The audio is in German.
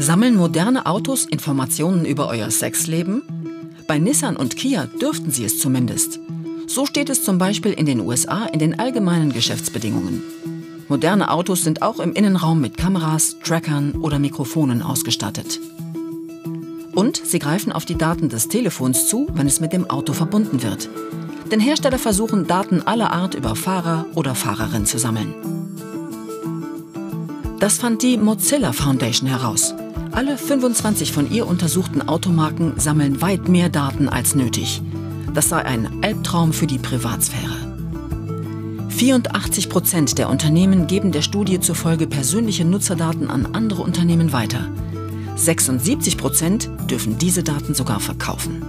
Sammeln moderne Autos Informationen über euer Sexleben? Bei Nissan und Kia dürften sie es zumindest. So steht es zum Beispiel in den USA in den allgemeinen Geschäftsbedingungen. Moderne Autos sind auch im Innenraum mit Kameras, Trackern oder Mikrofonen ausgestattet. Und sie greifen auf die Daten des Telefons zu, wenn es mit dem Auto verbunden wird. Denn Hersteller versuchen, Daten aller Art über Fahrer oder Fahrerin zu sammeln. Das fand die Mozilla Foundation heraus. Alle 25 von ihr untersuchten Automarken sammeln weit mehr Daten als nötig. Das sei ein Albtraum für die Privatsphäre. 84 Prozent der Unternehmen geben der Studie zufolge persönliche Nutzerdaten an andere Unternehmen weiter. 76 Prozent dürfen diese Daten sogar verkaufen.